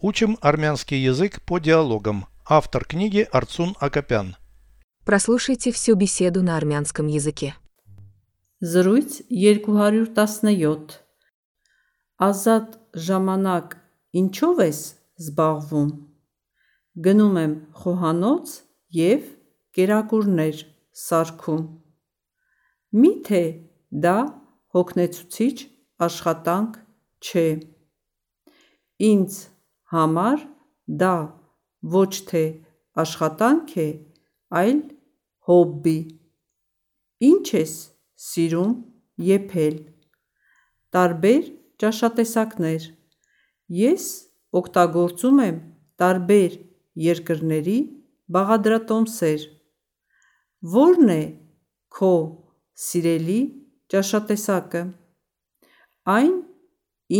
Учим армянский язык по диалогам. Автор книги Арцун Акопян. Прослушайте всю беседу на армянском языке. Զրույց 217 Ազատ ժամանակ ինչով ես զբաղվում Գնում եմ խոհանոց եւ կերակուրներ սարքում Միթե դա հոգնեցուցիչ աշխատանք չէ Ինձ համար դա ոչ թե աշխատանք է, այլ հոբբի Ինչ ես սիրում եփել Տարբեր ճաշատեսակներ Ես օգտագործում եմ տարբեր երկրների բաղադրատոմսեր Ո՞րն է քո սիրելի ճաշատեսակը Այն,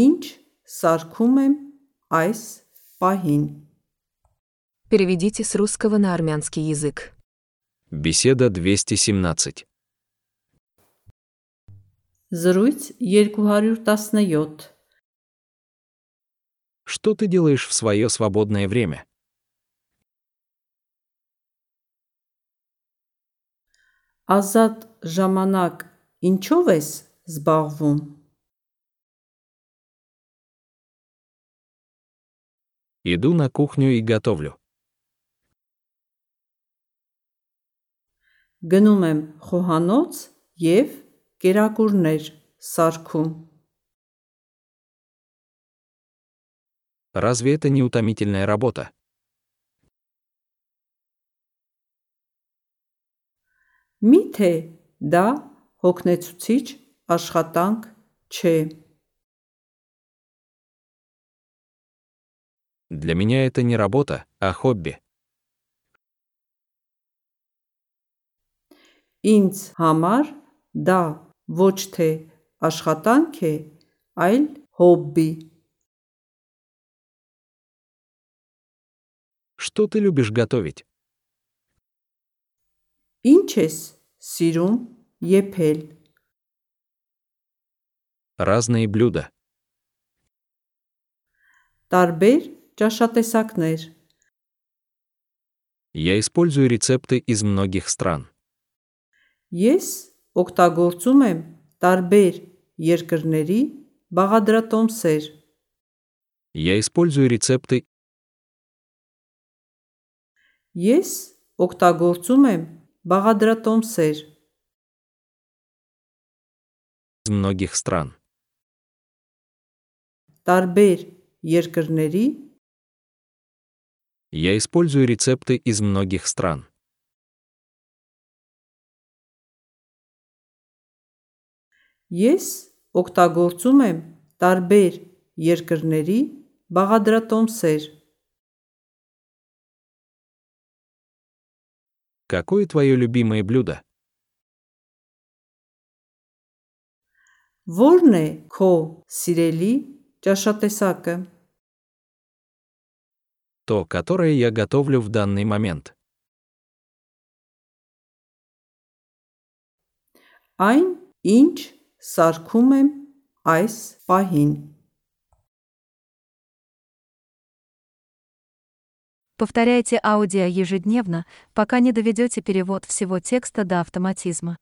ինչ սարքում եմ այս պահին Переведите с русского на армянский язык. Беседа 217. Զրույց 217 Что ты делаешь в свое свободное время? Ազատ ժամանակ ինչով ես զբաղվում Иду на кухню и готовлю. Գնում եմ խոհանոց եւ կերակուրներ սարքում Разве это не утомительная работа? Միթե դա հոգնեցուցիչ աշխատանք չէ Для меня это не работа, а хобби. Ինձ համար դա ոչ թե աշխատանք է, այլ հոբբի Что ты любишь готовить? Ինչ ես սիրում եփել Разные блюда. Տարբեր ճաշատեսակներ Я использую рецепты из многих стран. Ես օգտագործում եմ տարբեր երկրների բաղադրատոմսեր Я использую рецепты Ես օգտագործում եմ բաղադրատոմսեր из многих стран. տարբեր երկրների Я использую рецепты из многих стран. Ես օգտագործում եմ տարբեր երկրների բաղադրատոմսեր Какое твое любимое блюдо? Ո՞րն է քո սիրելի ճաշատեսակը То, которое я готовлю в данный момент. Այն, ինչ սարքում եմ այս պահին Повторяйте аудио ежедневно, пока не доведете перевод всего текста до автоматизма.